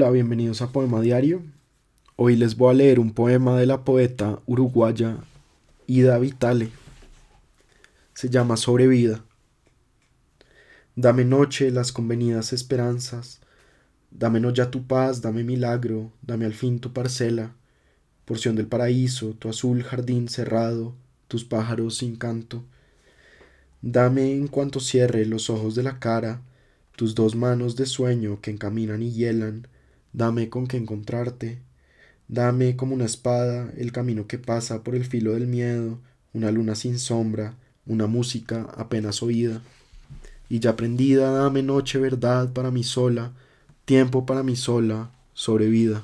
Hola, bienvenidos a Poema Diario. Hoy les voy a leer un poema de la poeta uruguaya Ida Vitale. Se llama Sobrevida. Dame noche las convenidas esperanzas, dame no ya tu paz, dame milagro, dame al fin tu parcela, porción del paraíso, tu azul jardín cerrado, tus pájaros sin canto. Dame en cuanto cierre los ojos de la cara, tus dos manos de sueño que encaminan y hielan, dame con que encontrarte, dame como una espada el camino que pasa por el filo del miedo, una luna sin sombra, una música apenas oída. Y ya prendida, dame noche verdad para mí sola, tiempo para mí sola, sobrevida.